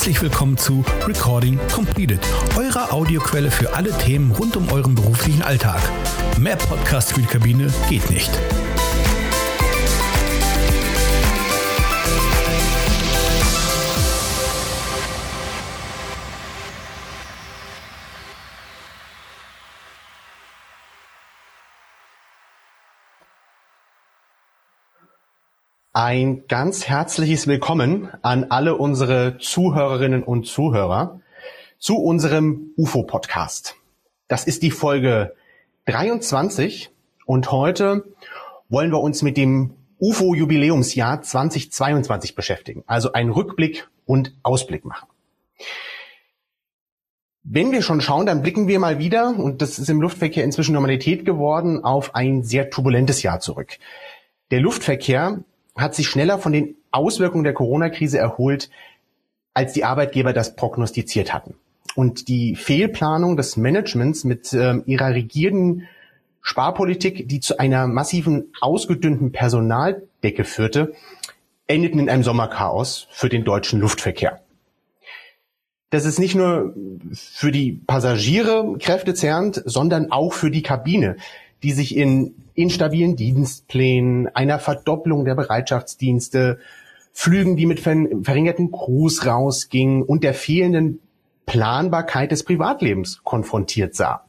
Herzlich willkommen zu Recording Completed, eurer Audioquelle für alle Themen rund um euren beruflichen Alltag. Mehr Podcast für die Kabine geht nicht. Ein ganz herzliches Willkommen an alle unsere Zuhörerinnen und Zuhörer zu unserem UFO-Podcast. Das ist die Folge 23 und heute wollen wir uns mit dem UFO-Jubiläumsjahr 2022 beschäftigen, also einen Rückblick und Ausblick machen. Wenn wir schon schauen, dann blicken wir mal wieder, und das ist im Luftverkehr inzwischen Normalität geworden, auf ein sehr turbulentes Jahr zurück. Der Luftverkehr hat sich schneller von den Auswirkungen der Corona-Krise erholt, als die Arbeitgeber das prognostiziert hatten. Und die Fehlplanung des Managements mit äh, ihrer rigiden Sparpolitik, die zu einer massiven ausgedünnten Personaldecke führte, endeten in einem Sommerchaos für den deutschen Luftverkehr. Das ist nicht nur für die Passagiere kräftezerrend, sondern auch für die Kabine, die sich in instabilen Dienstplänen, einer Verdopplung der Bereitschaftsdienste, Flügen, die mit verringerten Crews rausgingen und der fehlenden Planbarkeit des Privatlebens konfrontiert sah.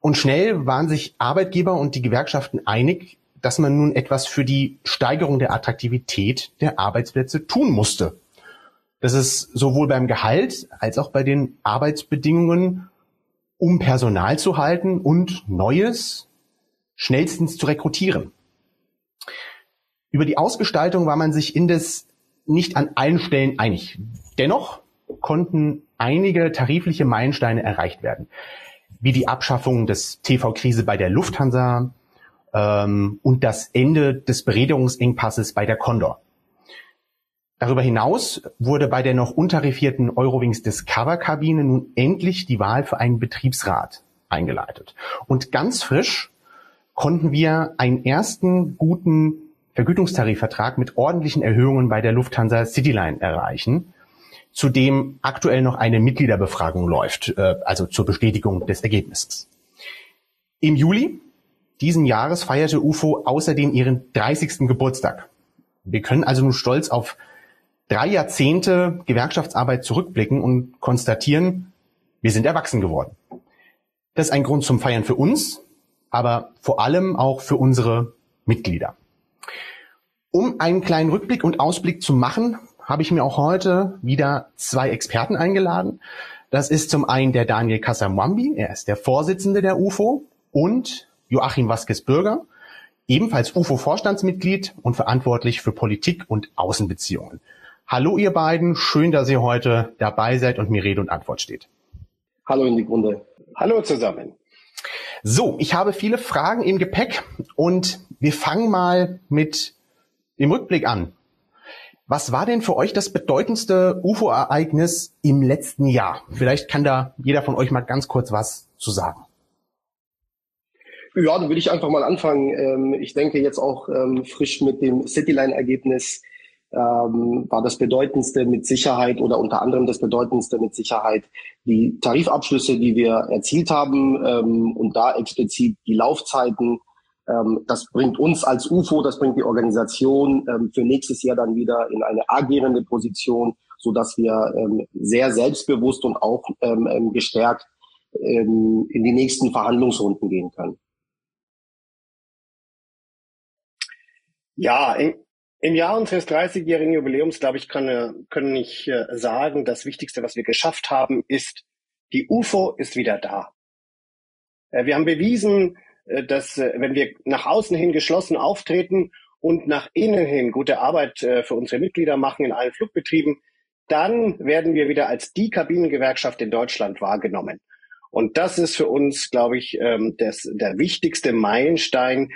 Und schnell waren sich Arbeitgeber und die Gewerkschaften einig, dass man nun etwas für die Steigerung der Attraktivität der Arbeitsplätze tun musste. Das ist sowohl beim Gehalt als auch bei den Arbeitsbedingungen, um Personal zu halten und Neues, schnellstens zu rekrutieren. Über die Ausgestaltung war man sich indes nicht an allen Stellen einig. Dennoch konnten einige tarifliche Meilensteine erreicht werden, wie die Abschaffung des TV-Krise bei der Lufthansa ähm, und das Ende des Beredungsengpasses bei der Condor. Darüber hinaus wurde bei der noch untarifierten Eurowings Discover-Kabine nun endlich die Wahl für einen Betriebsrat eingeleitet. Und ganz frisch konnten wir einen ersten guten Vergütungstarifvertrag mit ordentlichen Erhöhungen bei der Lufthansa Cityline erreichen, zu dem aktuell noch eine Mitgliederbefragung läuft, äh, also zur Bestätigung des Ergebnisses. Im Juli diesen Jahres feierte UFO außerdem ihren 30. Geburtstag. Wir können also nun stolz auf drei Jahrzehnte Gewerkschaftsarbeit zurückblicken und konstatieren, wir sind erwachsen geworden. Das ist ein Grund zum Feiern für uns, aber vor allem auch für unsere Mitglieder. Um einen kleinen Rückblick und Ausblick zu machen, habe ich mir auch heute wieder zwei Experten eingeladen. Das ist zum einen der Daniel Casamwambi, er ist der Vorsitzende der UFO und Joachim Vasquez-Bürger, ebenfalls UFO-Vorstandsmitglied und verantwortlich für Politik und Außenbeziehungen. Hallo ihr beiden, schön, dass ihr heute dabei seid und mir Rede und Antwort steht. Hallo in die Runde. Hallo zusammen. So, ich habe viele Fragen im Gepäck und wir fangen mal mit dem Rückblick an. Was war denn für euch das bedeutendste UFO-Ereignis im letzten Jahr? Vielleicht kann da jeder von euch mal ganz kurz was zu sagen. Ja, dann würde ich einfach mal anfangen. Ähm, ich denke jetzt auch ähm, frisch mit dem Cityline-Ergebnis ähm, war das bedeutendste mit Sicherheit oder unter anderem das bedeutendste mit Sicherheit die Tarifabschlüsse, die wir erzielt haben ähm, und da explizit die Laufzeiten. Ähm, das bringt uns als UFO, das bringt die Organisation ähm, für nächstes Jahr dann wieder in eine agierende Position, so dass wir ähm, sehr selbstbewusst und auch ähm, ähm gestärkt ähm, in die nächsten Verhandlungsrunden gehen können. Ja, im Jahr unseres 30-jährigen Jubiläums, glaube ich, kann, äh, können ich äh, sagen, das Wichtigste, was wir geschafft haben, ist, die UFO ist wieder da. Äh, wir haben bewiesen, dass wenn wir nach außen hin geschlossen auftreten und nach innen hin gute Arbeit für unsere Mitglieder machen in allen Flugbetrieben, dann werden wir wieder als die Kabinengewerkschaft in Deutschland wahrgenommen. Und das ist für uns, glaube ich, ähm, das, der wichtigste Meilenstein,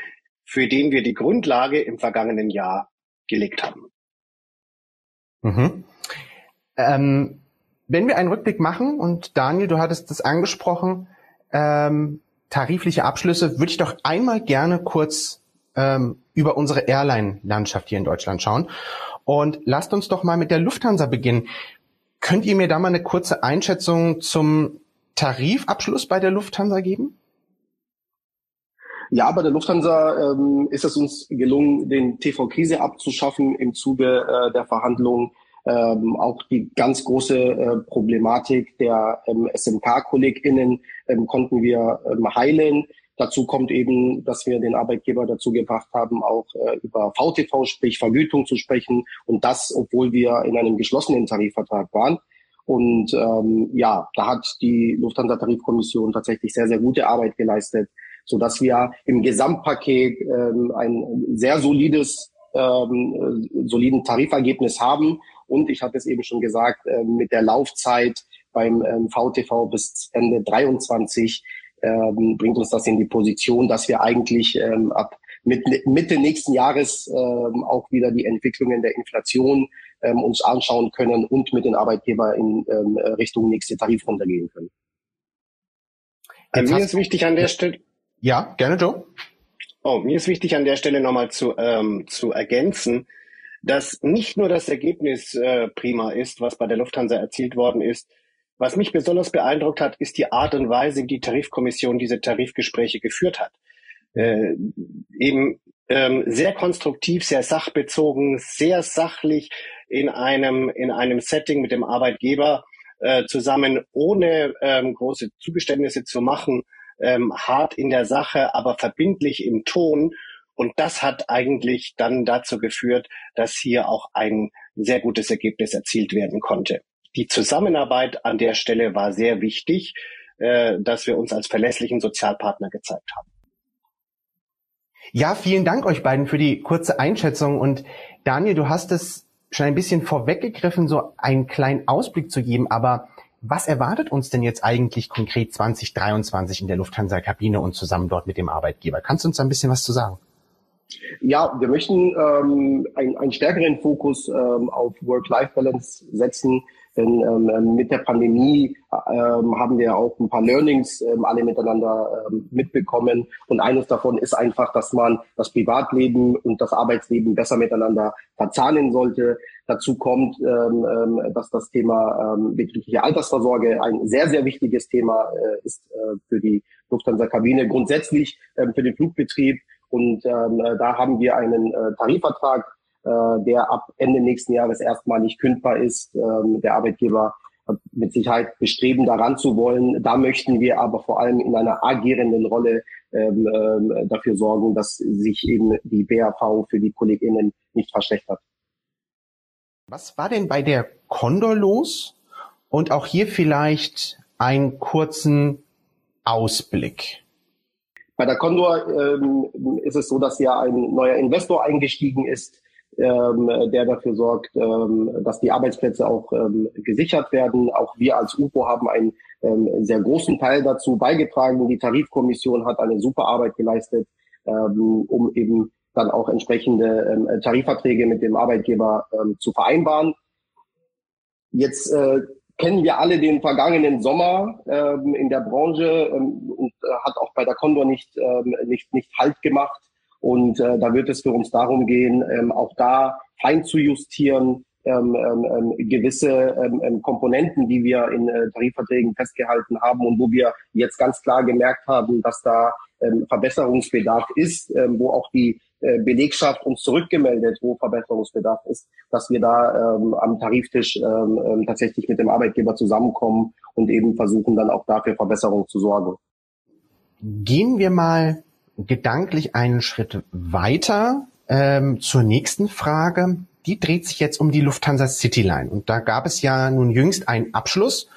für den wir die Grundlage im vergangenen Jahr gelegt haben. Mhm. Ähm, wenn wir einen Rückblick machen, und Daniel, du hattest das angesprochen, ähm, tarifliche Abschlüsse, würde ich doch einmal gerne kurz ähm, über unsere Airline-Landschaft hier in Deutschland schauen. Und lasst uns doch mal mit der Lufthansa beginnen. Könnt ihr mir da mal eine kurze Einschätzung zum Tarifabschluss bei der Lufthansa geben? Ja, bei der Lufthansa ähm, ist es uns gelungen, den TV-Krise abzuschaffen im Zuge äh, der Verhandlungen. Ähm, auch die ganz große äh, Problematik der ähm, SMK-KollegInnen ähm, konnten wir ähm, heilen. Dazu kommt eben, dass wir den Arbeitgeber dazu gebracht haben, auch äh, über VTV, sprich Vergütung zu sprechen. Und das, obwohl wir in einem geschlossenen Tarifvertrag waren. Und ähm, ja, da hat die Lufthansa-Tarifkommission tatsächlich sehr, sehr gute Arbeit geleistet, so dass wir im Gesamtpaket ähm, ein sehr solides, ähm, soliden Tarifergebnis haben. Und ich hatte es eben schon gesagt, äh, mit der Laufzeit beim ähm, VTV bis Ende 23 ähm, bringt uns das in die Position, dass wir eigentlich ähm, ab Mitte nächsten Jahres ähm, auch wieder die Entwicklungen der Inflation ähm, uns anschauen können und mit den Arbeitgebern in ähm, Richtung nächste Tarifrunde gehen können. Äh, mir ist wichtig an der Stelle. Ja, gerne, Joe. Oh, mir ist wichtig an der Stelle nochmal zu, ähm, zu ergänzen, dass nicht nur das Ergebnis äh, prima ist, was bei der Lufthansa erzielt worden ist, was mich besonders beeindruckt hat, ist die Art und Weise, wie die Tarifkommission diese Tarifgespräche geführt hat. Äh, eben ähm, sehr konstruktiv, sehr sachbezogen, sehr sachlich in einem, in einem Setting mit dem Arbeitgeber äh, zusammen, ohne ähm, große Zugeständnisse zu machen, ähm, hart in der Sache, aber verbindlich im Ton. Und das hat eigentlich dann dazu geführt, dass hier auch ein sehr gutes Ergebnis erzielt werden konnte die Zusammenarbeit an der Stelle war sehr wichtig, äh, dass wir uns als verlässlichen Sozialpartner gezeigt haben. Ja, vielen Dank euch beiden für die kurze Einschätzung. Und Daniel, du hast es schon ein bisschen vorweggegriffen, so einen kleinen Ausblick zu geben. Aber was erwartet uns denn jetzt eigentlich konkret 2023 in der Lufthansa-Kabine und zusammen dort mit dem Arbeitgeber? Kannst du uns da ein bisschen was zu sagen? Ja, wir möchten ähm, einen, einen stärkeren Fokus ähm, auf Work-Life-Balance setzen. Denn ähm, ähm, mit der Pandemie ähm, haben wir auch ein paar Learnings ähm, alle miteinander ähm, mitbekommen. Und eines davon ist einfach, dass man das Privatleben und das Arbeitsleben besser miteinander verzahnen sollte. Dazu kommt, ähm, ähm, dass das Thema ähm, betriebliche Altersvorsorge ein sehr, sehr wichtiges Thema äh, ist äh, für die Lufthansa-Kabine, grundsätzlich ähm, für den Flugbetrieb. Und ähm, da haben wir einen äh, Tarifvertrag äh, der ab Ende nächsten Jahres erstmalig kündbar ist. Ähm, der Arbeitgeber mit Sicherheit bestreben, daran zu wollen. Da möchten wir aber vor allem in einer agierenden Rolle ähm, ähm, dafür sorgen, dass sich eben die BAV für die KollegInnen nicht verschlechtert. Was war denn bei der Condor los? Und auch hier vielleicht einen kurzen Ausblick. Bei der Condor ähm, ist es so, dass ja ein neuer Investor eingestiegen ist, ähm, der dafür sorgt, ähm, dass die Arbeitsplätze auch ähm, gesichert werden. Auch wir als UFO haben einen ähm, sehr großen Teil dazu beigetragen. Die Tarifkommission hat eine super Arbeit geleistet, ähm, um eben dann auch entsprechende ähm, Tarifverträge mit dem Arbeitgeber ähm, zu vereinbaren. Jetzt äh, kennen wir alle den vergangenen Sommer ähm, in der Branche ähm, und äh, hat auch bei der Condor nicht, ähm, nicht, nicht Halt gemacht. Und äh, da wird es für uns darum gehen, ähm, auch da fein zu justieren, ähm, ähm, ähm, gewisse ähm, ähm, Komponenten, die wir in äh, Tarifverträgen festgehalten haben und wo wir jetzt ganz klar gemerkt haben, dass da ähm, Verbesserungsbedarf ist, ähm, wo auch die äh, Belegschaft uns zurückgemeldet, wo Verbesserungsbedarf ist, dass wir da ähm, am Tariftisch ähm, ähm, tatsächlich mit dem Arbeitgeber zusammenkommen und eben versuchen dann auch dafür Verbesserungen zu sorgen. Gehen wir mal gedanklich einen Schritt weiter ähm, zur nächsten Frage. Die dreht sich jetzt um die Lufthansa Cityline. Und da gab es ja nun jüngst einen Abschluss.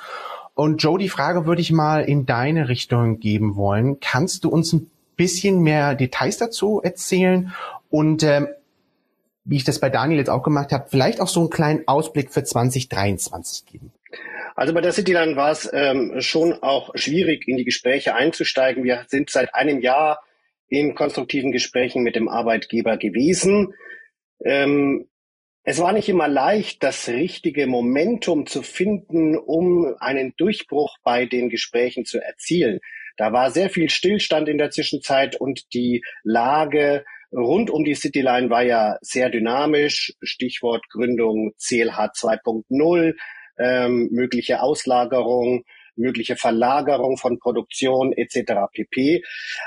Und Joe, die Frage würde ich mal in deine Richtung geben wollen. Kannst du uns ein bisschen mehr Details dazu erzählen? Und ähm, wie ich das bei Daniel jetzt auch gemacht habe, vielleicht auch so einen kleinen Ausblick für 2023 geben. Also bei der Cityline war es ähm, schon auch schwierig, in die Gespräche einzusteigen. Wir sind seit einem Jahr in konstruktiven Gesprächen mit dem Arbeitgeber gewesen. Ähm, es war nicht immer leicht, das richtige Momentum zu finden, um einen Durchbruch bei den Gesprächen zu erzielen. Da war sehr viel Stillstand in der Zwischenzeit und die Lage rund um die Cityline war ja sehr dynamisch. Stichwort Gründung CLH 2.0. ähm, mögliche Auslagerung, mögliche Verlagerung von Produktion etc. pp.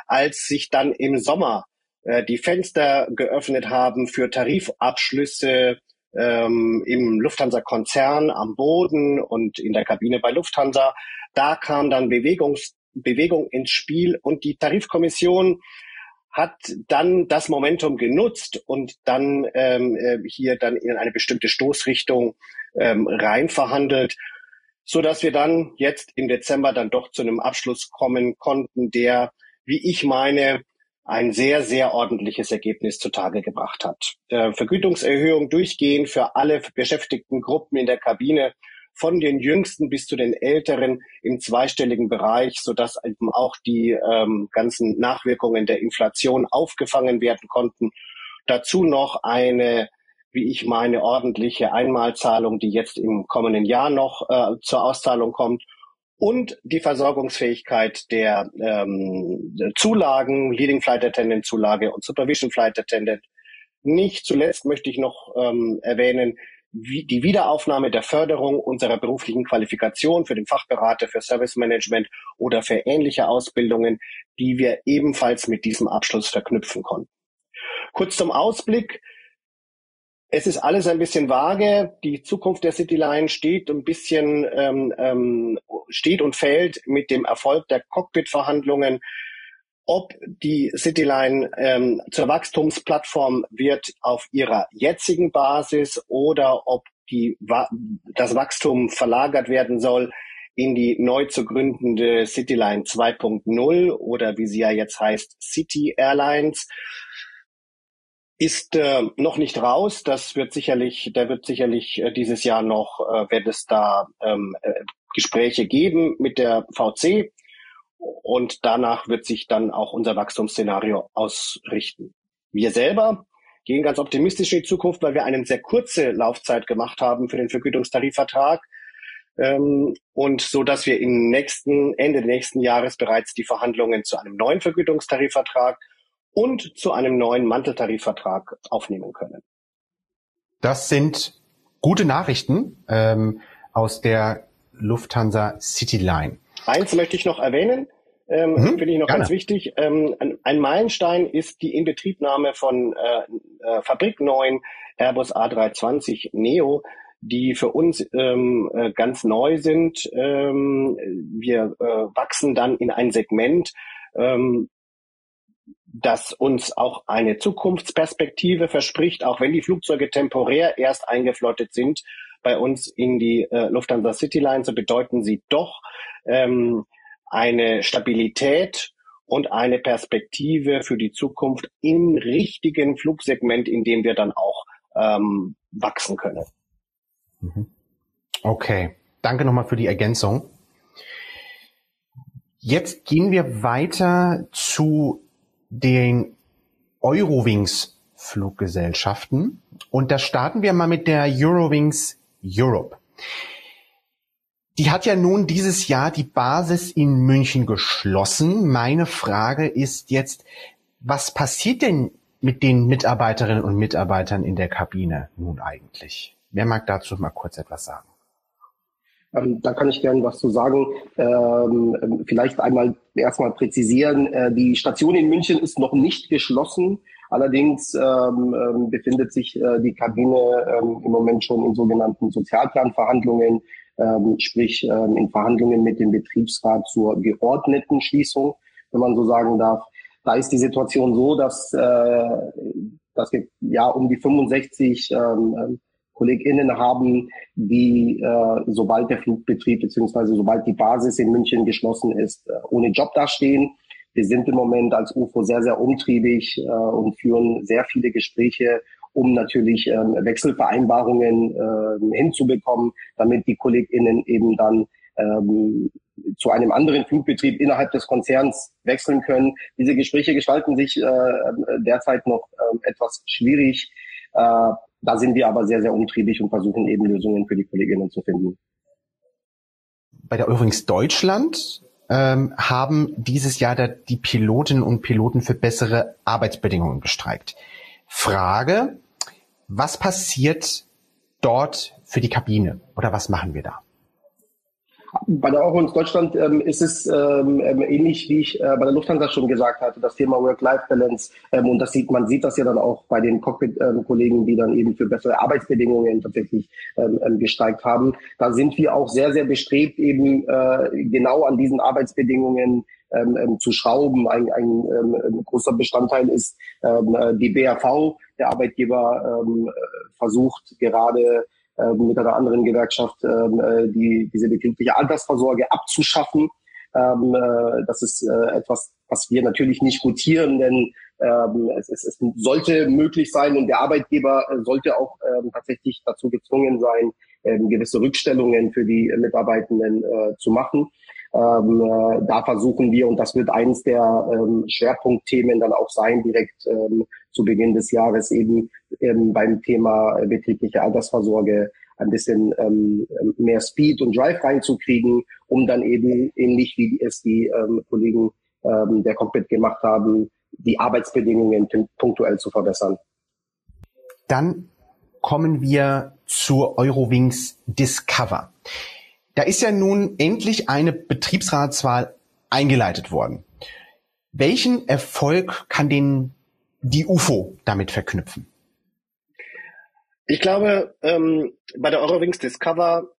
Als sich dann im Sommer äh, die Fenster geöffnet haben für Tarifabschlüsse ähm, im Lufthansa-Konzern am Boden und in der Kabine bei Lufthansa, da kam dann Bewegungs Bewegung ins Spiel und die Tarifkommission hat dann das Momentum genutzt und dann ähm, äh, hier dann in eine bestimmte Stoßrichtung ähm, rein verhandelt, so dass wir dann jetzt im Dezember dann doch zu einem Abschluss kommen konnten, der, wie ich meine, ein sehr, sehr ordentliches Ergebnis zutage gebracht hat. Äh, Vergütungserhöhung durchgehend für alle beschäftigten Gruppen in der Kabine von den Jüngsten bis zu den Älteren im zweistelligen Bereich, sodass eben auch die ähm, ganzen Nachwirkungen der Inflation aufgefangen werden konnten. Dazu noch eine, wie ich meine, ordentliche Einmalzahlung, die jetzt im kommenden Jahr noch äh, zur Auszahlung kommt und die Versorgungsfähigkeit der ähm, Zulagen, Leading Flight Attendant Zulage und Supervision Flight Attendant. Nicht zuletzt möchte ich noch ähm, erwähnen, wie die Wiederaufnahme der Förderung unserer beruflichen Qualifikation für den Fachberater für Service Management oder für ähnliche Ausbildungen, die wir ebenfalls mit diesem Abschluss verknüpfen konnten. Kurz zum Ausblick. Es ist alles ein bisschen vage. Die Zukunft der Cityline steht ein bisschen ähm, ähm, steht und fällt mit dem Erfolg der Cockpit-Verhandlungen ob die Cityline ähm, zur Wachstumsplattform wird auf ihrer jetzigen Basis oder ob die, das Wachstum verlagert werden soll in die neu zu gründende Cityline 2.0 oder wie sie ja jetzt heißt, City Airlines ist äh, noch nicht raus. Das wird sicherlich, der wird sicherlich äh, dieses Jahr noch, äh, wird es da ähm, äh, Gespräche geben mit der VC. Und danach wird sich dann auch unser Wachstumsszenario ausrichten. Wir selber gehen ganz optimistisch in die Zukunft, weil wir eine sehr kurze Laufzeit gemacht haben für den Vergütungstarifvertrag. Ähm, und so, dass wir im nächsten, Ende nächsten Jahres bereits die Verhandlungen zu einem neuen Vergütungstarifvertrag und zu einem neuen Manteltarifvertrag aufnehmen können. Das sind gute Nachrichten ähm, aus der Lufthansa Cityline. Eins möchte ich noch erwähnen, ähm, mhm, finde ich noch gerne. ganz wichtig. Ähm, ein, ein, Meilenstein ist die Inbetriebnahme von äh, äh, fabrikneuen Airbus A320 Neo, die für uns ähm, äh, ganz neu sind. Ähm, wir äh, wachsen dann in ein Segment, ähm, das uns auch eine Zukunftsperspektive verspricht, auch wenn die Flugzeuge temporär erst eingeflottet sind bei uns in die äh, Lufthansa Cityline, so bedeuten sie doch ähm, eine Stabilität und eine Perspektive für die Zukunft im richtigen Flugsegment, in dem wir dann auch ähm, wachsen können. Mhm. Okay, danke nochmal für die Ergänzung. Jetzt gehen wir weiter zu den Eurowings Fluggesellschaften und da starten wir mal mit der Eurowings Europe. Die hat ja nun dieses Jahr die Basis in München geschlossen. Meine Frage ist jetzt, was passiert denn mit den Mitarbeiterinnen und Mitarbeitern in der Kabine nun eigentlich? Wer mag dazu mal kurz etwas sagen? Ähm, da kann ich gerne was zu sagen. Ähm, vielleicht einmal erstmal präzisieren. Äh, die Station in München ist noch nicht geschlossen. Allerdings ähm, ähm befindet sich äh, die Kabine ähm, im Moment schon in sogenannten Sozialplanverhandlungen ähm, sprich in Verhandlungen mit dem Betriebsrat zur geordneten Schließung, wenn man so sagen darf. Da ist die Situation so, dass, äh, dass wir ja um die 65 ähm, ähm, KollegInnen haben, die, äh, sobald der Flugbetrieb beziehungsweise sobald die Basis in München geschlossen ist, äh, ohne Job dastehen. Wir sind im Moment als UFO sehr, sehr umtriebig äh, und führen sehr viele Gespräche um natürlich ähm, Wechselvereinbarungen äh, hinzubekommen, damit die KollegInnen eben dann ähm, zu einem anderen Flugbetrieb innerhalb des Konzerns wechseln können. Diese Gespräche gestalten sich äh, derzeit noch äh, etwas schwierig. Äh, da sind wir aber sehr, sehr umtriebig und versuchen eben Lösungen für die Kolleginnen zu finden. Bei der Eurowings Deutschland ähm, haben dieses Jahr der, die Pilotinnen und Piloten für bessere Arbeitsbedingungen gestreikt. Frage, was passiert dort für die Kabine oder was machen wir da? Bei der Eurowings Deutschland ähm, ist es ähm, ähm, ähnlich, wie ich äh, bei der Lufthansa schon gesagt hatte, das Thema Work-Life-Balance. Ähm, und das sieht, man sieht das ja dann auch bei den Cockpit-Kollegen, die dann eben für bessere Arbeitsbedingungen tatsächlich ähm, ähm, gestreikt haben. Da sind wir auch sehr, sehr bestrebt, eben äh, genau an diesen Arbeitsbedingungen ähm, zu schrauben. Ein, ein ähm, großer Bestandteil ist ähm, äh, die BAV. Der Arbeitgeber ähm, versucht gerade äh, mit einer anderen Gewerkschaft ähm, äh, die, diese betriebliche Altersvorsorge abzuschaffen. Ähm, äh, das ist äh, etwas, was wir natürlich nicht gutieren, denn ähm, es, es, es sollte möglich sein und der Arbeitgeber äh, sollte auch ähm, tatsächlich dazu gezwungen sein, ähm, gewisse Rückstellungen für die Mitarbeitenden äh, zu machen. Ähm, äh, da versuchen wir, und das wird eines der ähm, Schwerpunktthemen dann auch sein, direkt ähm, zu Beginn des Jahres eben ähm, beim Thema betriebliche Altersvorsorge ein bisschen ähm, mehr Speed und Drive reinzukriegen, um dann eben ähnlich wie es die ähm, Kollegen der Cockpit gemacht haben, die Arbeitsbedingungen punktuell zu verbessern. Dann kommen wir zur Eurowings Discover. Da ist ja nun endlich eine Betriebsratswahl eingeleitet worden. Welchen Erfolg kann den die UFO damit verknüpfen? Ich glaube, ähm, bei der Eurowings Discover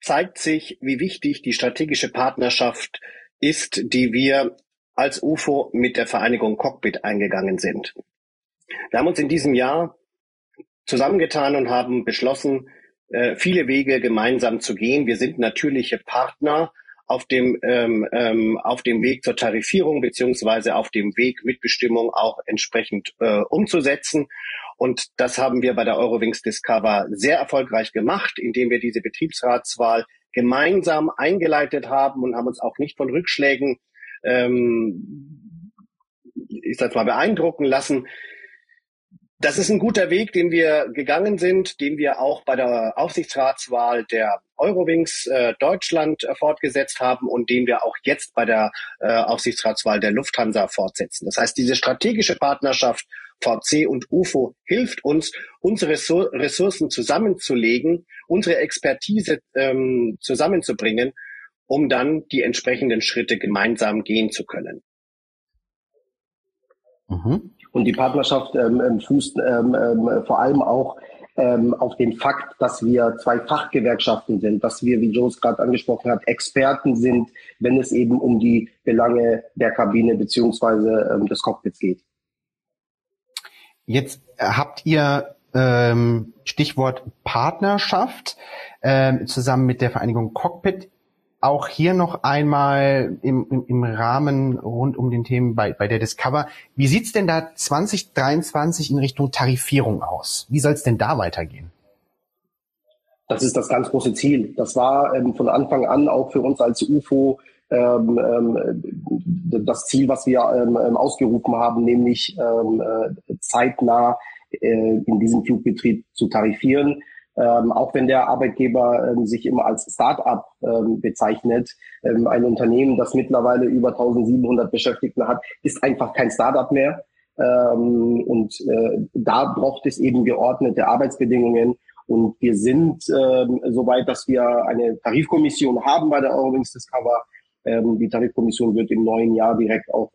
zeigt sich, wie wichtig die strategische Partnerschaft ist, die wir als UFO mit der Vereinigung Cockpit eingegangen sind. Wir haben uns in diesem Jahr zusammengetan und haben beschlossen, äh, viele Wege gemeinsam zu gehen. Wir sind natürliche Partner auf dem, ähm, ähm, auf dem Weg zur Tarifierung beziehungsweise auf dem Weg Mitbestimmung auch entsprechend äh, umzusetzen. Und das haben wir bei der Eurowings Discover sehr erfolgreich gemacht, indem wir diese Betriebsratswahl gemeinsam eingeleitet haben und haben uns auch nicht von Rückschlägen, ähm, ich sag mal, beeindrucken lassen. Das ist ein guter Weg, den wir gegangen sind, den wir auch bei der Aufsichtsratswahl der Eurowings äh, Deutschland äh, fortgesetzt haben und den wir auch jetzt bei der äh, Aufsichtsratswahl der Lufthansa fortsetzen. Das heißt, diese strategische Partnerschaft VC und UFO hilft uns, unsere Ressourcen zusammenzulegen, unsere Expertise ähm, zusammenzubringen, um dann die entsprechenden Schritte gemeinsam gehen zu können. Mhm. Und die Partnerschaft ähm, ähm, fußt ähm, ähm, vor allem auch ähm, auf den Fakt, dass wir zwei Fachgewerkschaften sind, dass wir, wie Joe gerade angesprochen hat, Experten sind, wenn es eben um die Belange der Kabine beziehungsweise ähm, des Cockpits geht. Jetzt habt ihr ähm, Stichwort Partnerschaft ähm, zusammen mit der Vereinigung Cockpit auch hier noch einmal im, im, im Rahmen rund um den Themen bei, bei der Discover. Wie sieht's denn da 2023 in Richtung Tarifierung aus? Wie soll es denn da weitergehen? Das ist das ganz große Ziel. Das war ähm, von Anfang an auch für uns als UFO ähm, ähm, das Ziel, was wir ähm, ähm ausgerufen haben, nämlich ähm, äh, zeitnah äh, in diesem Flugbetrieb zu tarifieren ähm, auch wenn der Arbeitgeber ähm, sich immer als Start-up ähm, bezeichnet. Ähm, ein Unternehmen, das mittlerweile über 1700 Beschäftigte hat, ist einfach kein Start-up mehr. Ähm, und äh, da braucht es eben geordnete Arbeitsbedingungen. Und wir sind ähm, soweit, dass wir eine Tarifkommission haben bei der Eurowings Discover. Die Tarifkommission wird im neuen Jahr direkt auch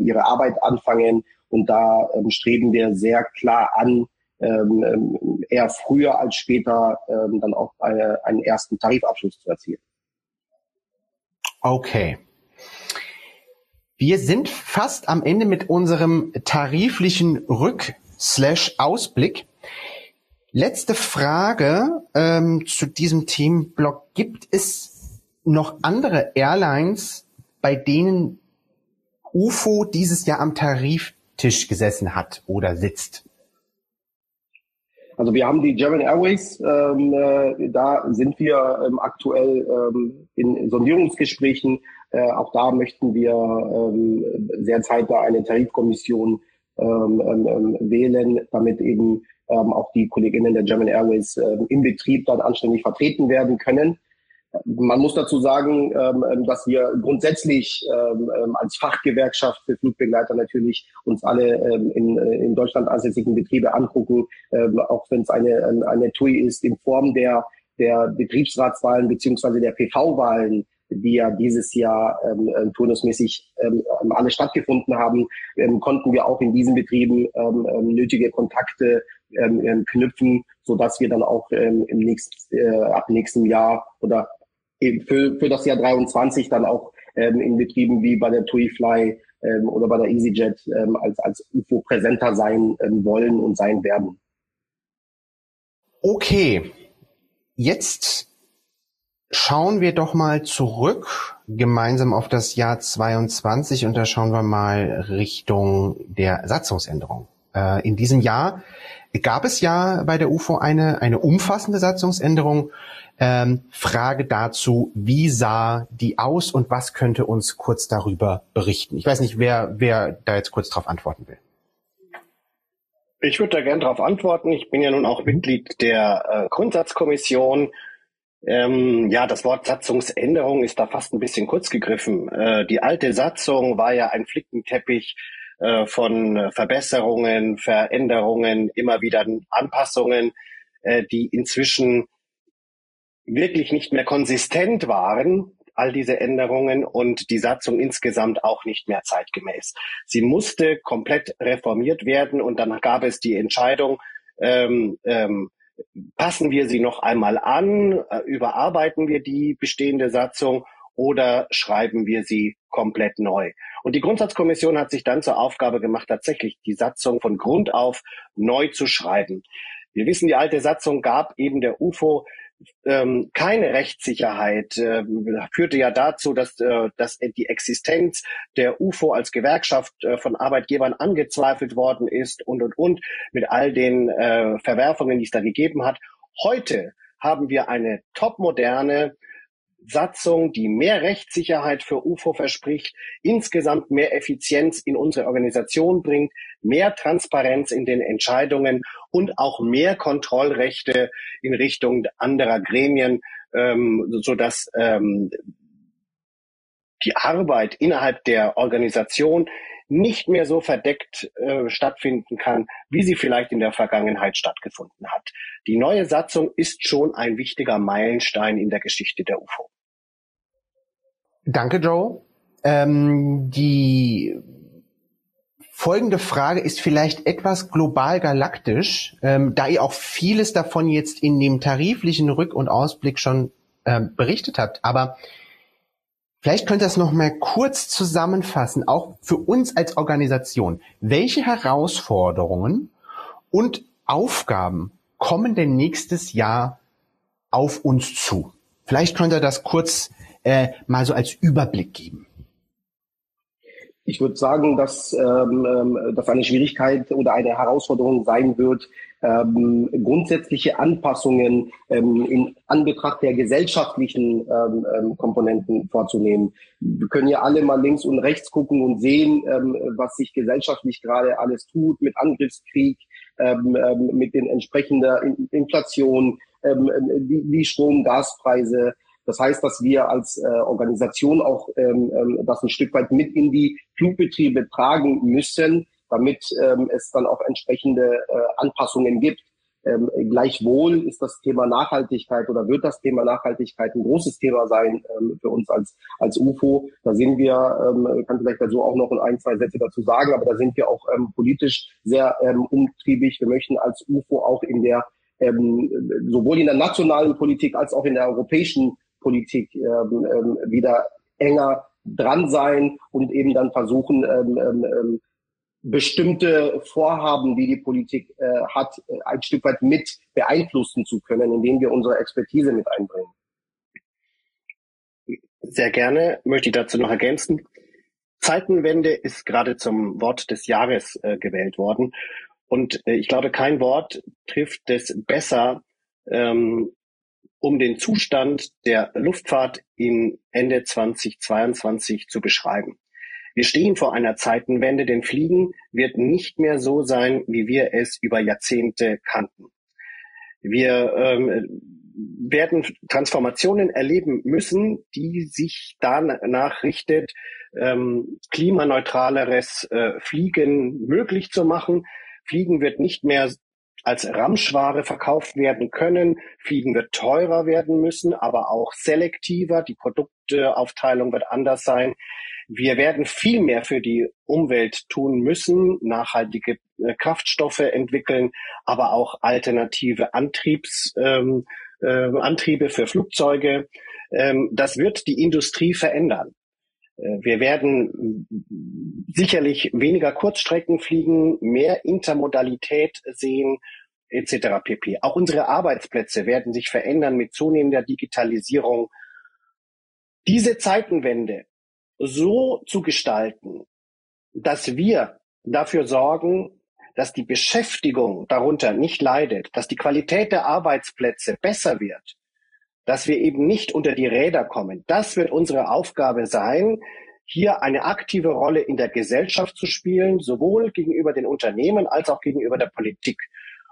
ihre Arbeit anfangen. Und da streben wir sehr klar an, ähm, ähm, eher früher als später ähm, dann auch eine, einen ersten Tarifabschluss zu erzielen. Okay. Wir sind fast am Ende mit unserem tariflichen Rück-Ausblick. Letzte Frage ähm, zu diesem Themenblock. Gibt es noch andere Airlines, bei denen UFO dieses Jahr am Tariftisch gesessen hat oder sitzt? Also wir haben die German Airways, ähm, äh, da sind wir ähm, aktuell ähm, in Sondierungsgesprächen. Äh, auch da möchten wir ähm, sehr zeitnah eine Tarifkommission ähm, ähm, ähm, wählen, damit eben ähm, auch die Kolleginnen der German Airways ähm, im Betrieb dann anständig vertreten werden können. Man muss dazu sagen, ähm, ähm, dass wir grundsätzlich ähm, als Fachgewerkschaft für Flugbegleiter natürlich uns alle in, äh, in Deutschland ansässigen Betriebe angucken, auch wenn es eine, eine TUI ist, in Form der, der Betriebsratswahlen beziehungsweise der PV-Wahlen die ja dieses Jahr ähm, äh, turnusmäßig ähm, alle stattgefunden haben, ähm, konnten wir auch in diesen Betrieben ähm, nötige Kontakte ähm knüpfen, so dass wir dann auch ähm, im nächsten, äh, ab nächstem Jahr oder für, für das Jahr 23 dann auch ähm, in Betrieben wie bei der TuiFly ähm, oder bei der EasyJet ähm, als, als UFO präsenter sein ähm, wollen und sein werden. Okay, jetzt Schauen wir doch mal zurück gemeinsam auf das Jahr 22 und da schauen wir mal Richtung der Satzungsänderung. Äh, in diesem Jahr gab es ja bei der UFO eine, eine umfassende Satzungsänderung. Ähm, Frage dazu, wie sah die aus und was könnte uns kurz darüber berichten? Ich weiß nicht, wer, wer da jetzt kurz darauf antworten will. Ich würde da gerne darauf antworten. Ich bin ja nun auch Mitglied der äh, Grundsatzkommission ähm, ja, das Wort Satzungsänderung ist da fast ein bisschen kurz gegriffen. Äh, die alte Satzung war ja ein Flickenteppich äh, von Verbesserungen, Veränderungen, immer wieder Anpassungen, äh, die inzwischen wirklich nicht mehr konsistent waren, all diese Änderungen und die Satzung insgesamt auch nicht mehr zeitgemäß. Sie musste komplett reformiert werden und dann gab es die Entscheidung, ähm, ähm, passen wir sie noch einmal an, äh, überarbeiten wir die bestehende Satzung oder schreiben wir sie komplett neu. Und die Grundsatzkommission hat sich dann zur Aufgabe gemacht, tatsächlich die Satzung von Grund auf neu zu schreiben. Wir wissen, die alte Satzung gab eben der UFO ähm, keine Rechtssicherheit äh, führte ja dazu, dass, äh, dass die Existenz der UFO als Gewerkschaft äh, von Arbeitgebern angezweifelt worden ist und, und, und, mit all den äh, Verwerfungen, die es da gegeben hat. Heute haben wir eine topmoderne Satzung, die mehr Rechtssicherheit für UFO verspricht, insgesamt mehr Effizienz in unsere Organisation bringt, mehr Transparenz in den Entscheidungen und auch mehr Kontrollrechte in Richtung anderer Gremien, ähm, so dass ähm, die Arbeit innerhalb der Organisation nicht mehr so verdeckt äh, stattfinden kann, wie sie vielleicht in der Vergangenheit stattgefunden hat. Die neue Satzung ist schon ein wichtiger Meilenstein in der Geschichte der UFO. Danke, Joe. Ähm, die folgende Frage ist vielleicht etwas global galaktisch, ähm, da ihr auch vieles davon jetzt in dem tariflichen Rück- und Ausblick schon ähm, berichtet habt. Aber vielleicht könnt ihr das noch mal kurz zusammenfassen, auch für uns als Organisation. Welche Herausforderungen und Aufgaben kommen denn nächstes Jahr auf uns zu? Vielleicht könnt ihr das kurz äh, mal so als Überblick geben? Ich würde sagen, dass ähm, ähm, das eine Schwierigkeit oder eine Herausforderung sein wird, ähm, grundsätzliche Anpassungen ähm, in Anbetracht der gesellschaftlichen ähm, ähm, Komponenten vorzunehmen. Wir können ja alle mal links und rechts gucken und sehen, ähm, was sich gesellschaftlich gerade alles tut mit Angriffskrieg, mit den entsprechenden Inflation, die, die Strom-, Gaspreise, das heißt, dass wir als äh, Organisation auch ähm, ähm, das ein Stück weit mit in die Flugbetriebe tragen müssen, damit ähm, es dann auch entsprechende äh, Anpassungen gibt. Ähm, gleichwohl ist das Thema Nachhaltigkeit oder wird das Thema Nachhaltigkeit ein großes Thema sein ähm, für uns als, als UFO. Da sind wir, ähm, kann vielleicht dazu auch noch ein, zwei Sätze dazu sagen, aber da sind wir auch ähm, politisch sehr ähm, umtriebig. Wir möchten als UFO auch in der ähm, sowohl in der nationalen Politik als auch in der europäischen Politik ähm, ähm, wieder enger dran sein und eben dann versuchen, ähm, ähm, ähm, bestimmte Vorhaben, die die Politik äh, hat, äh, ein Stück weit mit beeinflussen zu können, indem wir unsere Expertise mit einbringen. Sehr gerne möchte ich dazu noch ergänzen. Zeitenwende ist gerade zum Wort des Jahres äh, gewählt worden. Und äh, ich glaube, kein Wort trifft es besser ähm, um den Zustand der Luftfahrt in Ende 2022 zu beschreiben. Wir stehen vor einer Zeitenwende, denn Fliegen wird nicht mehr so sein, wie wir es über Jahrzehnte kannten. Wir ähm, werden Transformationen erleben müssen, die sich danach richtet, ähm, klimaneutraleres äh, Fliegen möglich zu machen. Fliegen wird nicht mehr als Ramschware verkauft werden können. Fliegen wird teurer werden müssen, aber auch selektiver. Die Produkteaufteilung wird anders sein. Wir werden viel mehr für die Umwelt tun müssen, nachhaltige äh, Kraftstoffe entwickeln, aber auch alternative Antriebs, ähm, äh, Antriebe für Flugzeuge. Ähm, das wird die Industrie verändern. Äh, wir werden sicherlich weniger Kurzstrecken fliegen, mehr Intermodalität sehen, etc. pp. Auch unsere Arbeitsplätze werden sich verändern mit zunehmender Digitalisierung. Diese Zeitenwende so zu gestalten, dass wir dafür sorgen, dass die Beschäftigung darunter nicht leidet, dass die Qualität der Arbeitsplätze besser wird, dass wir eben nicht unter die Räder kommen. Das wird unsere Aufgabe sein, hier eine aktive Rolle in der Gesellschaft zu spielen, sowohl gegenüber den Unternehmen als auch gegenüber der Politik.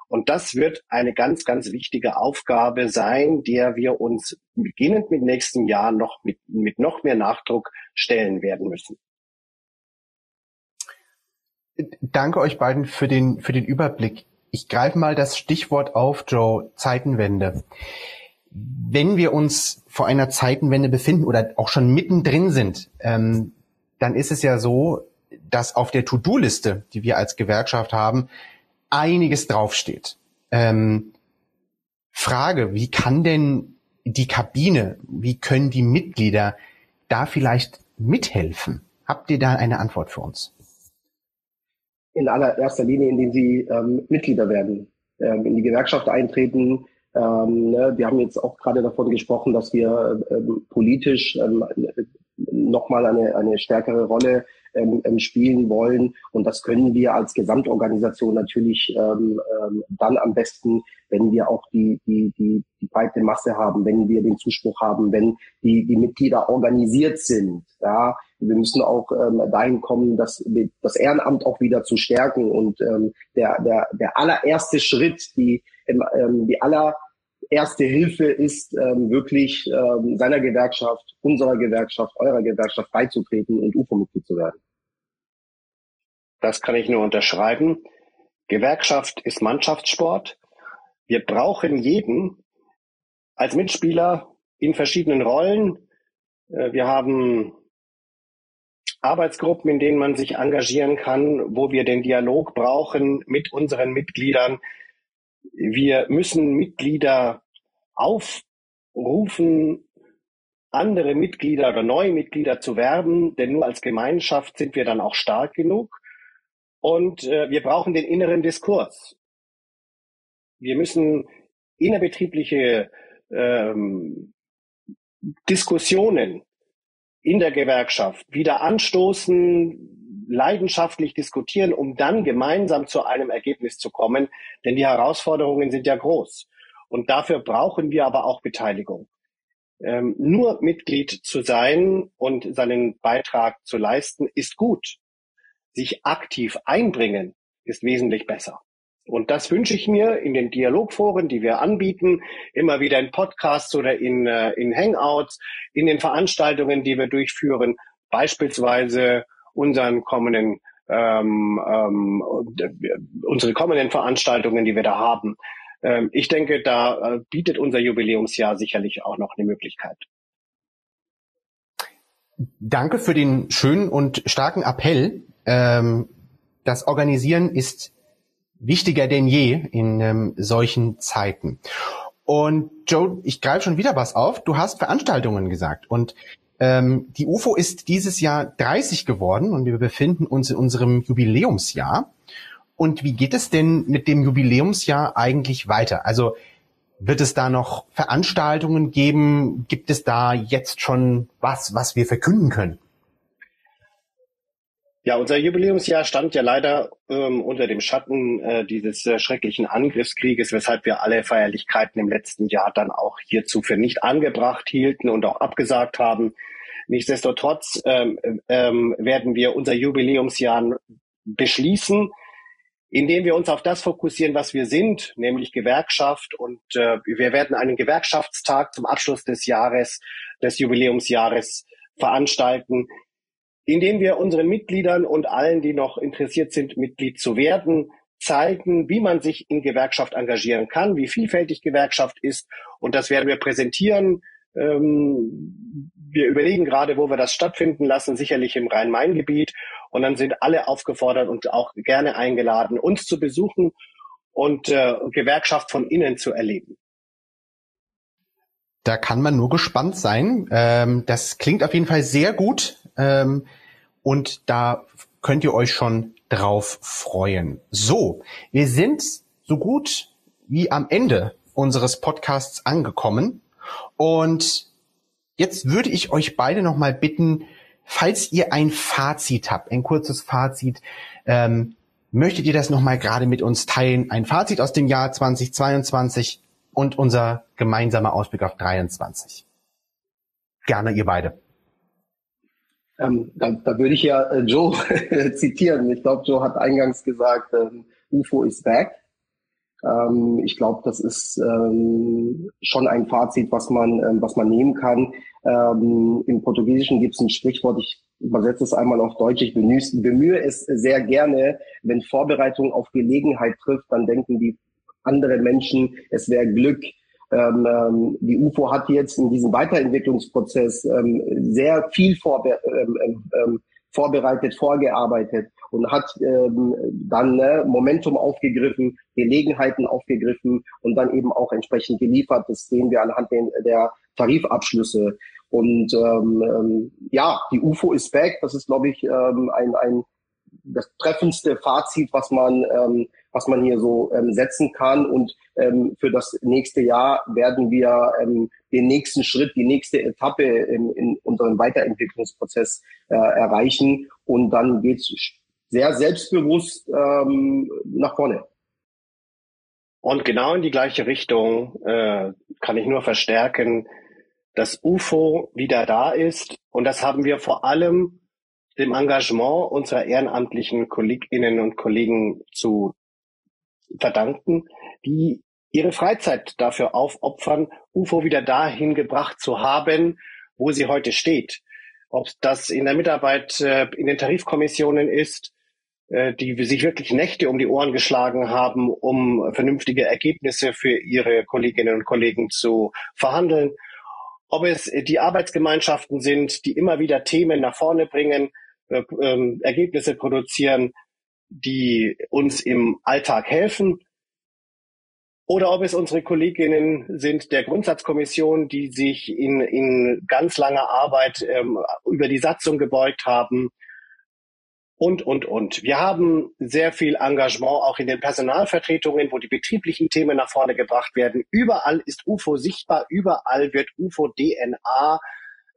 Und das wird eine ganz, ganz wichtige Aufgabe sein, der wir uns beginnend mit nächsten Jahr noch mit, mit noch mehr Nachdruck stellen werden müssen. Danke euch beiden für den, für den Überblick. Ich greife mal das Stichwort auf, Joe, Zeitenwende wenn wir uns vor einer Zeitenwende befinden oder auch schon mittendrin sind, ähm, dann ist es ja so, dass auf der To-Do-Liste, die wir als Gewerkschaft haben, einiges draufsteht. Ähm, Frage, wie kann denn die Kabine, wie können die Mitglieder da vielleicht mithelfen? Habt ihr da eine Antwort für uns? In allererster Linie, indem sie ähm, Mitglieder werden, ähm, in die Gewerkschaft eintreten, ähm, ne, wir haben jetzt auch gerade davon gesprochen, dass wir ähm, politisch ähm, nochmal eine, eine stärkere Rolle ähm, ähm, spielen wollen. Und das können wir als Gesamtorganisation natürlich ähm, ähm, dann am besten, wenn wir auch die, die, die, die breite Masse haben, wenn wir den Zuspruch haben, wenn die, die Mitglieder organisiert sind. Ja, wir müssen auch ähm, dahin kommen, dass das Ehrenamt auch wieder zu stärken und ähm, der, der, der allererste Schritt, die, ähm, die aller erste Hilfe ist, ähm, wirklich ähm, seiner Gewerkschaft, unserer Gewerkschaft, eurer Gewerkschaft beizutreten und UFO-Mitglied zu werden. Das kann ich nur unterschreiben. Gewerkschaft ist Mannschaftssport. Wir brauchen jeden als Mitspieler in verschiedenen Rollen. Äh, wir haben Arbeitsgruppen, in denen man sich engagieren kann, wo wir den Dialog brauchen mit unseren Mitgliedern. Wir müssen Mitglieder aufrufen, andere Mitglieder oder neue Mitglieder zu werben, denn nur als Gemeinschaft sind wir dann auch stark genug. Und äh, wir brauchen den inneren Diskurs. Wir müssen innerbetriebliche ähm, Diskussionen in der Gewerkschaft wieder anstoßen, leidenschaftlich diskutieren, um dann gemeinsam zu einem Ergebnis zu kommen. Denn die Herausforderungen sind ja groß. Und dafür brauchen wir aber auch Beteiligung. Ähm, nur Mitglied zu sein und seinen Beitrag zu leisten, ist gut. Sich aktiv einbringen, ist wesentlich besser. Und das wünsche ich mir in den Dialogforen, die wir anbieten, immer wieder in Podcasts oder in, äh, in Hangouts, in den Veranstaltungen, die wir durchführen, beispielsweise unseren kommenden ähm, ähm, unsere kommenden Veranstaltungen, die wir da haben, ähm, ich denke, da äh, bietet unser Jubiläumsjahr sicherlich auch noch eine Möglichkeit. Danke für den schönen und starken Appell. Ähm, das Organisieren ist wichtiger denn je in ähm, solchen Zeiten. Und Joe, ich greife schon wieder was auf. Du hast Veranstaltungen gesagt und ähm, die UFO ist dieses Jahr 30 geworden und wir befinden uns in unserem Jubiläumsjahr. Und wie geht es denn mit dem Jubiläumsjahr eigentlich weiter? Also wird es da noch Veranstaltungen geben? Gibt es da jetzt schon was, was wir verkünden können? Ja, unser Jubiläumsjahr stand ja leider ähm, unter dem Schatten äh, dieses äh, schrecklichen Angriffskrieges, weshalb wir alle Feierlichkeiten im letzten Jahr dann auch hierzu für nicht angebracht hielten und auch abgesagt haben. Nichtsdestotrotz ähm, ähm, werden wir unser Jubiläumsjahr beschließen indem wir uns auf das fokussieren, was wir sind, nämlich Gewerkschaft. Und äh, wir werden einen Gewerkschaftstag zum Abschluss des Jahres, des Jubiläumsjahres veranstalten, indem wir unseren Mitgliedern und allen, die noch interessiert sind, Mitglied zu werden, zeigen, wie man sich in Gewerkschaft engagieren kann, wie vielfältig Gewerkschaft ist. Und das werden wir präsentieren. Ähm, wir überlegen gerade, wo wir das stattfinden lassen, sicherlich im Rhein-Main-Gebiet. Und dann sind alle aufgefordert und auch gerne eingeladen, uns zu besuchen und äh, Gewerkschaft von innen zu erleben. Da kann man nur gespannt sein. Ähm, das klingt auf jeden Fall sehr gut. Ähm, und da könnt ihr euch schon drauf freuen. So, wir sind so gut wie am Ende unseres Podcasts angekommen. Und jetzt würde ich euch beide nochmal bitten, falls ihr ein Fazit habt, ein kurzes Fazit, ähm, möchtet ihr das nochmal gerade mit uns teilen? Ein Fazit aus dem Jahr 2022 und unser gemeinsamer Ausblick auf 23. Gerne ihr beide. Ähm, da, da würde ich ja äh, Joe zitieren. Ich glaube, Joe hat eingangs gesagt, ähm, UFO is back. Ähm, ich glaube, das ist ähm, schon ein Fazit, was man, ähm, was man nehmen kann. Ähm, Im Portugiesischen gibt es ein Sprichwort, ich übersetze es einmal auf Deutsch, ich bemühe, bemühe es sehr gerne, wenn Vorbereitung auf Gelegenheit trifft, dann denken die andere Menschen, es wäre Glück. Ähm, ähm, die UFO hat jetzt in diesem Weiterentwicklungsprozess ähm, sehr viel vorbe ähm, ähm, ähm, vorbereitet, vorgearbeitet und hat dann ne, Momentum aufgegriffen, Gelegenheiten aufgegriffen und dann eben auch entsprechend geliefert. Das sehen wir anhand den, der Tarifabschlüsse. Und ja, die UFO ist back. Das ist, glaube ich, ein, ein das treffendste Fazit, was man ähm, was man hier so ähm, setzen kann. Und ähm, für das nächste Jahr werden wir ähm, den nächsten Schritt, die nächste Etappe in, in unserem Weiterentwicklungsprozess äh, erreichen. Und dann geht's sehr selbstbewusst ähm, nach vorne. Und genau in die gleiche Richtung äh, kann ich nur verstärken, dass UFO wieder da ist. Und das haben wir vor allem dem Engagement unserer ehrenamtlichen Kolleginnen und Kollegen zu verdanken, die ihre Freizeit dafür aufopfern, UFO wieder dahin gebracht zu haben, wo sie heute steht. Ob das in der Mitarbeit äh, in den Tarifkommissionen ist, äh, die sich wirklich Nächte um die Ohren geschlagen haben, um vernünftige Ergebnisse für ihre Kolleginnen und Kollegen zu verhandeln. Ob es die Arbeitsgemeinschaften sind, die immer wieder Themen nach vorne bringen, äh, ähm, Ergebnisse produzieren, die uns im Alltag helfen, oder ob es unsere Kolleginnen sind der Grundsatzkommission, die sich in, in ganz langer Arbeit ähm, über die Satzung gebeugt haben. Und, und, und. Wir haben sehr viel Engagement auch in den Personalvertretungen, wo die betrieblichen Themen nach vorne gebracht werden. Überall ist UFO sichtbar, überall wird UFO-DNA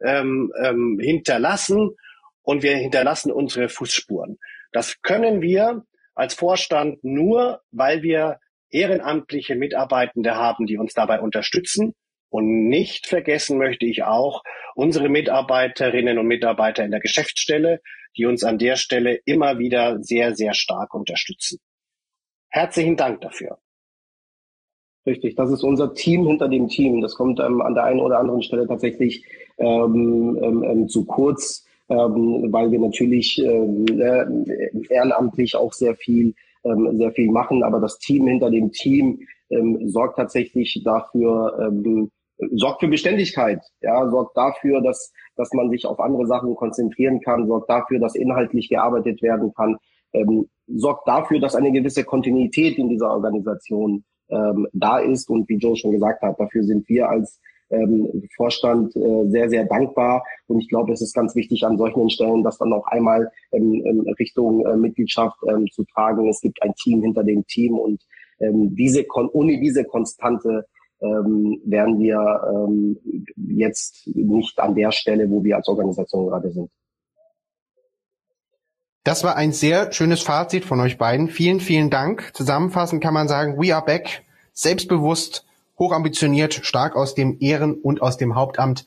ähm, ähm, hinterlassen und wir hinterlassen unsere Fußspuren. Das können wir als Vorstand nur, weil wir ehrenamtliche Mitarbeitende haben, die uns dabei unterstützen. Und nicht vergessen möchte ich auch unsere Mitarbeiterinnen und Mitarbeiter in der Geschäftsstelle, die uns an der Stelle immer wieder sehr, sehr stark unterstützen. Herzlichen Dank dafür. Richtig, das ist unser Team hinter dem Team. Das kommt ähm, an der einen oder anderen Stelle tatsächlich ähm, ähm, ähm zu kurz, ähm, weil wir natürlich ähm, äh, ehrenamtlich auch sehr viel ähm, sehr viel machen, aber das Team hinter dem Team ähm, sorgt tatsächlich dafür, ähm, sorgt für Beständigkeit, ja, sorgt dafür, dass, dass man sich auf andere Sachen konzentrieren kann, sorgt dafür, dass inhaltlich gearbeitet werden kann, ähm, sorgt dafür, dass eine gewisse Kontinuität in dieser Organisation ähm, da ist. Und wie Joe schon gesagt hat, dafür sind wir als ähm, Vorstand äh, sehr, sehr dankbar. Und ich glaube, es ist ganz wichtig an solchen Stellen, das dann auch einmal ähm, in Richtung äh, Mitgliedschaft ähm, zu tragen. Es gibt ein Team hinter dem Team und ähm, diese ohne diese Konstante ähm, wären wir ähm, jetzt nicht an der Stelle, wo wir als Organisation gerade sind. Das war ein sehr schönes Fazit von euch beiden. Vielen, vielen Dank. Zusammenfassend kann man sagen, we are back, selbstbewusst, hochambitioniert, stark aus dem Ehren- und aus dem Hauptamt.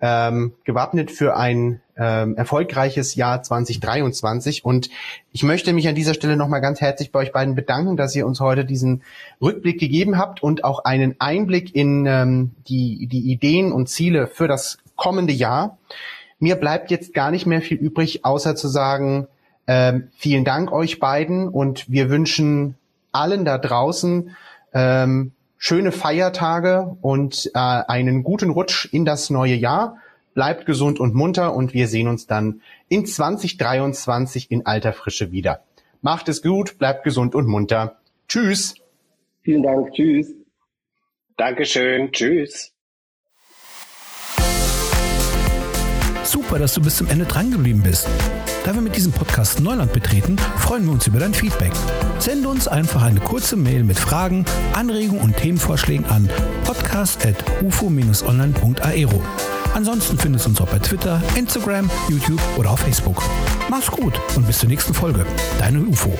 ähm, gewappnet für ein ähm, erfolgreiches Jahr 2023. Und ich möchte mich an dieser Stelle nochmal ganz herzlich bei euch beiden bedanken, dass ihr uns heute diesen Rückblick gegeben habt und auch einen Einblick in ähm, die, die Ideen und Ziele für das kommende Jahr. Mir bleibt jetzt gar nicht mehr viel übrig, außer zu sagen, ähm, vielen Dank euch beiden und wir wünschen allen da draußen ähm, schöne Feiertage und äh, einen guten Rutsch in das neue Jahr. Bleibt gesund und munter und wir sehen uns dann in 2023 in alter Frische wieder. Macht es gut, bleibt gesund und munter. Tschüss. Vielen Dank. Tschüss. Dankeschön. Tschüss. Super, dass du bis zum Ende drangeblieben bist. Da wir mit diesem Podcast Neuland betreten, freuen wir uns über dein Feedback. Sende uns einfach eine kurze Mail mit Fragen, Anregungen und Themenvorschlägen an podcast.ufo-online.aero. Ansonsten findest du uns auch bei Twitter, Instagram, YouTube oder auf Facebook. Mach's gut und bis zur nächsten Folge. Deine UFO.